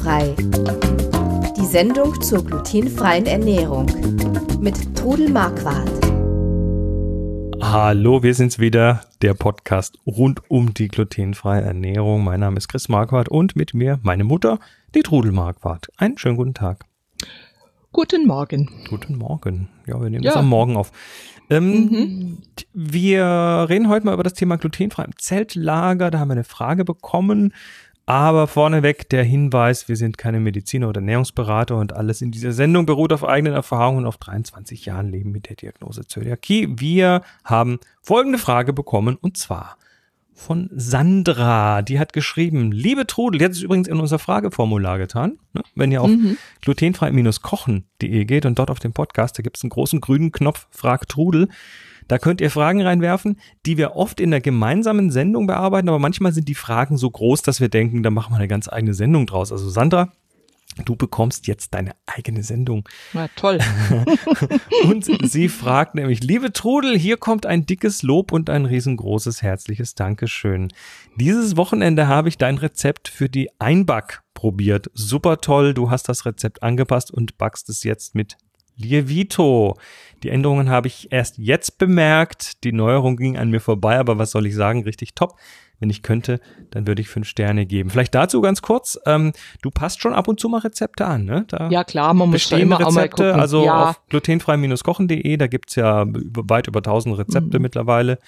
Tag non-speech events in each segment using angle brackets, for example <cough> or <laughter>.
Glutenfrei. Die Sendung zur glutenfreien Ernährung mit Trudel Marquardt. Hallo, wir sind's wieder, der Podcast rund um die glutenfreie Ernährung. Mein Name ist Chris Marquardt und mit mir meine Mutter, die Trudel Marquardt. Einen schönen guten Tag. Guten Morgen. Guten Morgen. Ja, wir nehmen ja. das am Morgen auf. Ähm, mhm. Wir reden heute mal über das Thema glutenfrei im Zeltlager. Da haben wir eine Frage bekommen. Aber vorneweg der Hinweis, wir sind keine Mediziner oder Ernährungsberater und alles in dieser Sendung beruht auf eigenen Erfahrungen und auf 23 Jahren Leben mit der Diagnose Zöliakie. Wir haben folgende Frage bekommen und zwar von Sandra. Die hat geschrieben, liebe Trudel, die hat es übrigens in unser Frageformular getan. Ne? Wenn ihr auf mhm. glutenfrei-kochen.de geht und dort auf dem Podcast, da gibt es einen großen grünen Knopf, Frag Trudel. Da könnt ihr Fragen reinwerfen, die wir oft in der gemeinsamen Sendung bearbeiten, aber manchmal sind die Fragen so groß, dass wir denken, da machen wir eine ganz eigene Sendung draus. Also Sandra, Du bekommst jetzt deine eigene Sendung. Na toll. <laughs> und sie fragt nämlich, liebe Trudel, hier kommt ein dickes Lob und ein riesengroßes herzliches Dankeschön. Dieses Wochenende habe ich dein Rezept für die Einback probiert. Super toll, du hast das Rezept angepasst und backst es jetzt mit Lievito. Die Änderungen habe ich erst jetzt bemerkt. Die Neuerung ging an mir vorbei, aber was soll ich sagen? Richtig top. Wenn ich könnte, dann würde ich fünf Sterne geben. Vielleicht dazu ganz kurz. Ähm, du passt schon ab und zu mal Rezepte an, ne? Da ja klar, man muss immer Rezepte, auch mal gucken. Also ja. auf glutenfrei-kochen.de, da gibt's ja weit über tausend Rezepte mhm. mittlerweile.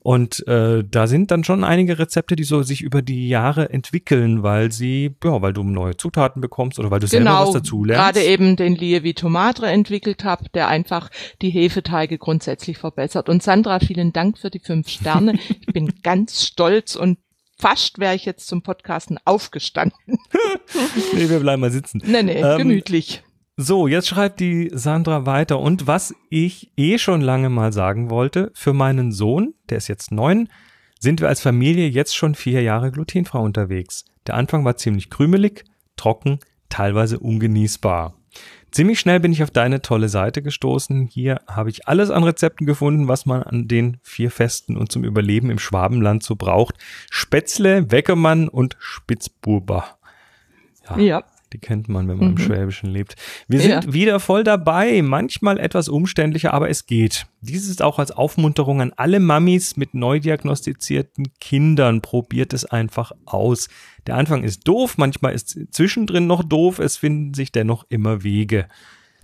Und äh, da sind dann schon einige Rezepte, die so sich über die Jahre entwickeln, weil sie, ja, weil du neue Zutaten bekommst oder weil du genau, selber was dazu lernst. Gerade eben den Lievito Madre entwickelt habe, der einfach die Hefeteige grundsätzlich verbessert. Und Sandra, vielen Dank für die fünf Sterne. ich bin <laughs> ganz stolz und fast wäre ich jetzt zum Podcasten aufgestanden. <laughs> nee, wir bleiben mal sitzen. Nee, nee, ähm, gemütlich. So, jetzt schreibt die Sandra weiter. Und was ich eh schon lange mal sagen wollte, für meinen Sohn, der ist jetzt neun, sind wir als Familie jetzt schon vier Jahre glutenfrei unterwegs. Der Anfang war ziemlich krümelig, trocken, teilweise ungenießbar. Ziemlich schnell bin ich auf deine tolle Seite gestoßen. Hier habe ich alles an Rezepten gefunden, was man an den vier Festen und zum Überleben im Schwabenland so braucht. Spätzle, Weckermann und Spitzbuber. Ja. ja. Die kennt man, wenn man mhm. im Schwäbischen lebt. Wir sind ja. wieder voll dabei. Manchmal etwas umständlicher, aber es geht. Dies ist auch als Aufmunterung an alle Mamis mit neu diagnostizierten Kindern. Probiert es einfach aus. Der Anfang ist doof, manchmal ist zwischendrin noch doof. Es finden sich dennoch immer Wege.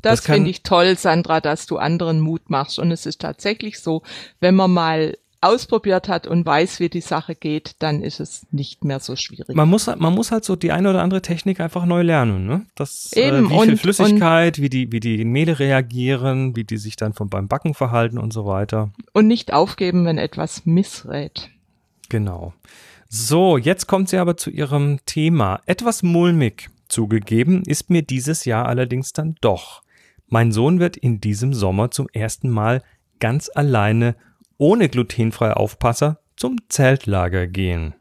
Das, das finde ich toll, Sandra, dass du anderen Mut machst. Und es ist tatsächlich so, wenn man mal ausprobiert hat und weiß, wie die Sache geht, dann ist es nicht mehr so schwierig. Man muss, man muss halt so die eine oder andere Technik einfach neu lernen, ne? Das, äh, Eben, äh, wie und, viel Flüssigkeit, wie die, wie die Mehle reagieren, wie die sich dann vom, beim Backen verhalten und so weiter. Und nicht aufgeben, wenn etwas missrät. Genau. So, jetzt kommt sie aber zu ihrem Thema. Etwas mulmig zugegeben ist mir dieses Jahr allerdings dann doch. Mein Sohn wird in diesem Sommer zum ersten Mal ganz alleine ohne glutenfreie Aufpasser zum Zeltlager gehen.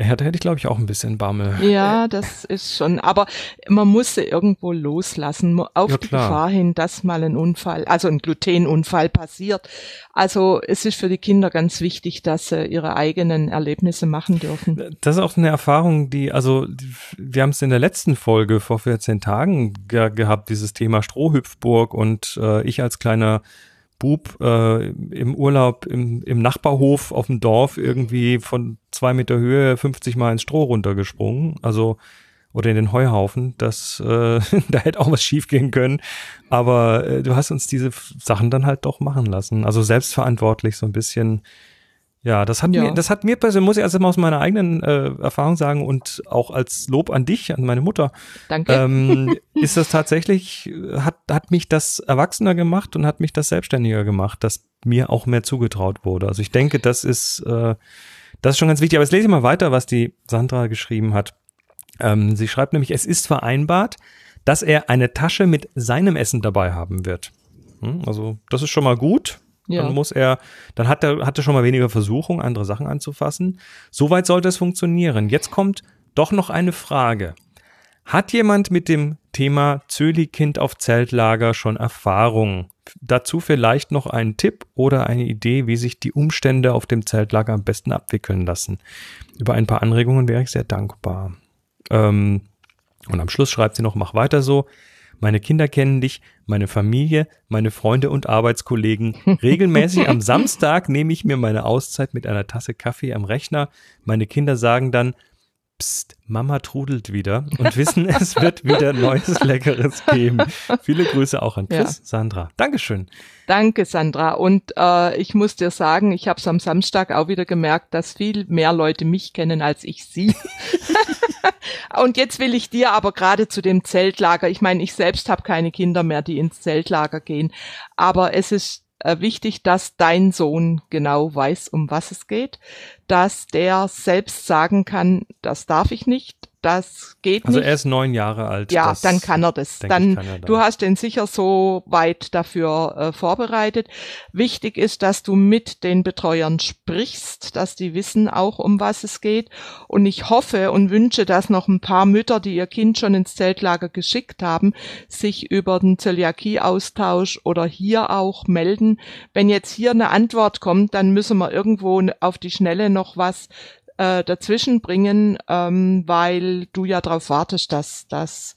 Hätte, hätte ich, glaube ich, auch ein bisschen Bammel. Ja, das ist schon. Aber man muss sie irgendwo loslassen, auf ja, die Gefahr hin, dass mal ein Unfall, also ein Glutenunfall passiert. Also es ist für die Kinder ganz wichtig, dass sie ihre eigenen Erlebnisse machen dürfen. Das ist auch eine Erfahrung, die, also wir haben es in der letzten Folge vor 14 Tagen ge gehabt, dieses Thema Strohhüpfburg und äh, ich als kleiner Bub äh, im Urlaub im, im Nachbarhof auf dem Dorf irgendwie von zwei Meter Höhe 50 Mal ins Stroh runtergesprungen. Also oder in den Heuhaufen. Das, äh, <laughs> da hätte auch was schiefgehen können. Aber äh, du hast uns diese Sachen dann halt doch machen lassen. Also selbstverantwortlich so ein bisschen ja, das hat ja. mir, das hat mir persönlich, muss ich also mal aus meiner eigenen äh, Erfahrung sagen und auch als Lob an dich, an meine Mutter. Danke. Ähm, <laughs> ist das tatsächlich, hat, hat mich das erwachsener gemacht und hat mich das selbstständiger gemacht, dass mir auch mehr zugetraut wurde. Also ich denke, das ist, äh, das ist schon ganz wichtig. Aber jetzt lese ich mal weiter, was die Sandra geschrieben hat. Ähm, sie schreibt nämlich, es ist vereinbart, dass er eine Tasche mit seinem Essen dabei haben wird. Hm, also das ist schon mal gut. Ja. Dann muss er, dann hat er, hat er schon mal weniger Versuchung, andere Sachen anzufassen. Soweit sollte es funktionieren. Jetzt kommt doch noch eine Frage. Hat jemand mit dem Thema Zöli-Kind auf Zeltlager schon Erfahrung? Dazu vielleicht noch einen Tipp oder eine Idee, wie sich die Umstände auf dem Zeltlager am besten abwickeln lassen. Über ein paar Anregungen wäre ich sehr dankbar. Ähm, Und am Schluss schreibt sie noch, mach weiter so. Meine Kinder kennen dich, meine Familie, meine Freunde und Arbeitskollegen. Regelmäßig am <laughs> Samstag nehme ich mir meine Auszeit mit einer Tasse Kaffee am Rechner. Meine Kinder sagen dann, Psst, Mama trudelt wieder und wissen, <laughs> es wird wieder Neues Leckeres geben. Viele Grüße auch an Chris, ja. Sandra. Dankeschön. Danke, Sandra. Und äh, ich muss dir sagen, ich habe es am Samstag auch wieder gemerkt, dass viel mehr Leute mich kennen als ich sie. <laughs> und jetzt will ich dir aber gerade zu dem Zeltlager, ich meine, ich selbst habe keine Kinder mehr, die ins Zeltlager gehen, aber es ist äh, wichtig, dass dein Sohn genau weiß, um was es geht, dass der selbst sagen kann, das darf ich nicht, das geht also nicht. Also er ist neun Jahre alt. Ja, dann kann er das. Dann, er dann, du hast den sicher so weit dafür äh, vorbereitet. Wichtig ist, dass du mit den Betreuern sprichst, dass die wissen auch, um was es geht. Und ich hoffe und wünsche, dass noch ein paar Mütter, die ihr Kind schon ins Zeltlager geschickt haben, sich über den Zöliakie-Austausch oder hier auch melden. Wenn jetzt hier eine Antwort kommt, dann müssen wir irgendwo auf die Schnelle noch was äh, dazwischen bringen, ähm, weil du ja darauf wartest, dass dass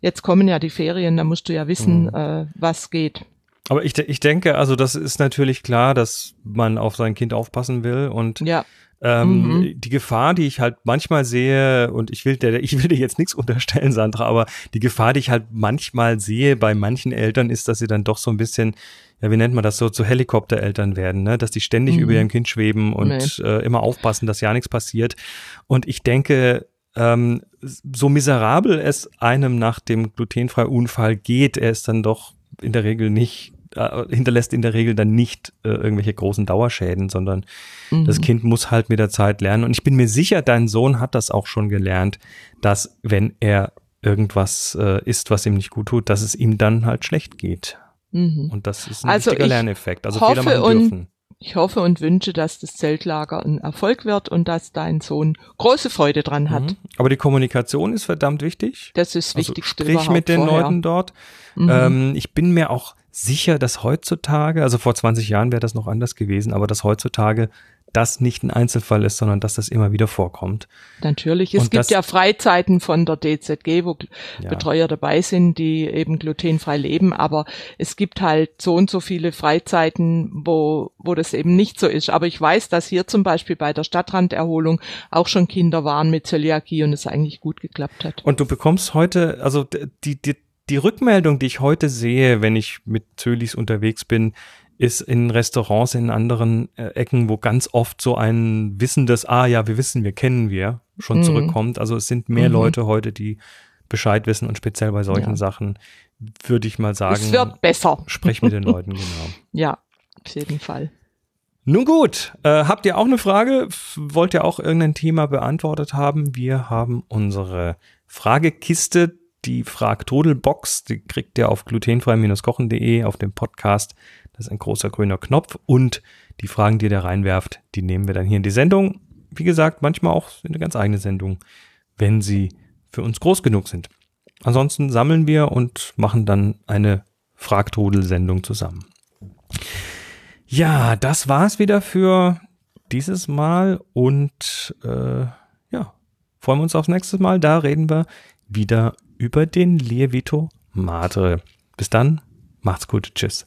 jetzt kommen ja die Ferien, da musst du ja wissen, mhm. äh, was geht. Aber ich, ich denke, also das ist natürlich klar, dass man auf sein Kind aufpassen will und ja. Ähm, mhm. Die Gefahr, die ich halt manchmal sehe, und ich will, der, ich will dir jetzt nichts <laughs> unterstellen, Sandra, aber die Gefahr, die ich halt manchmal sehe bei manchen Eltern, ist, dass sie dann doch so ein bisschen ja, wie nennt man das so, zu Helikoptereltern werden, ne? dass die ständig mhm. über ihrem Kind schweben und nee. äh, immer aufpassen, dass ja nichts passiert. Und ich denke, ähm, so miserabel es einem nach dem glutenfreien Unfall geht, er ist dann doch in der Regel nicht äh, hinterlässt in der Regel dann nicht äh, irgendwelche großen Dauerschäden, sondern mhm. das Kind muss halt mit der Zeit lernen. Und ich bin mir sicher, dein Sohn hat das auch schon gelernt, dass wenn er irgendwas äh, isst, was ihm nicht gut tut, dass es ihm dann halt schlecht geht. Mhm. Und das ist ein also wichtiger Lerneffekt. Also Fehler machen dürfen. Ich hoffe und wünsche, dass das Zeltlager ein Erfolg wird und dass dein Sohn große Freude dran hat. Mhm. Aber die Kommunikation ist verdammt wichtig. Das ist also wichtig. Sprich mit den vorher. Leuten dort. Mhm. Ähm, ich bin mir auch sicher, dass heutzutage, also vor 20 Jahren wäre das noch anders gewesen, aber dass heutzutage das nicht ein Einzelfall ist, sondern dass das immer wieder vorkommt. Natürlich. Es und gibt ja Freizeiten von der DZG, wo ja. Betreuer dabei sind, die eben glutenfrei leben, aber es gibt halt so und so viele Freizeiten, wo, wo das eben nicht so ist. Aber ich weiß, dass hier zum Beispiel bei der Stadtranderholung auch schon Kinder waren mit Zöliakie und es eigentlich gut geklappt hat. Und du bekommst heute, also die, die, die Rückmeldung, die ich heute sehe, wenn ich mit Zölis unterwegs bin, ist in Restaurants in anderen äh, Ecken, wo ganz oft so ein wissendes, ah ja, wir wissen, wir kennen wir, schon mhm. zurückkommt. Also es sind mehr mhm. Leute heute, die Bescheid wissen und speziell bei solchen ja. Sachen würde ich mal sagen. Es wird besser. Sprech mit den <laughs> Leuten, genau. Ja, auf jeden Fall. Nun gut, äh, habt ihr auch eine Frage? Wollt ihr auch irgendein Thema beantwortet haben? Wir haben unsere Fragekiste, die Fragtodelbox, die kriegt ihr auf glutenfrei-kochen.de auf dem Podcast ist ein großer grüner Knopf und die Fragen, die ihr da reinwerft, die nehmen wir dann hier in die Sendung. Wie gesagt, manchmal auch in eine ganz eigene Sendung, wenn sie für uns groß genug sind. Ansonsten sammeln wir und machen dann eine Fragtodel-Sendung zusammen. Ja, das war's wieder für dieses Mal und äh, ja, freuen wir uns aufs nächste Mal. Da reden wir wieder über den Lievito Madre. Bis dann, macht's gut, tschüss.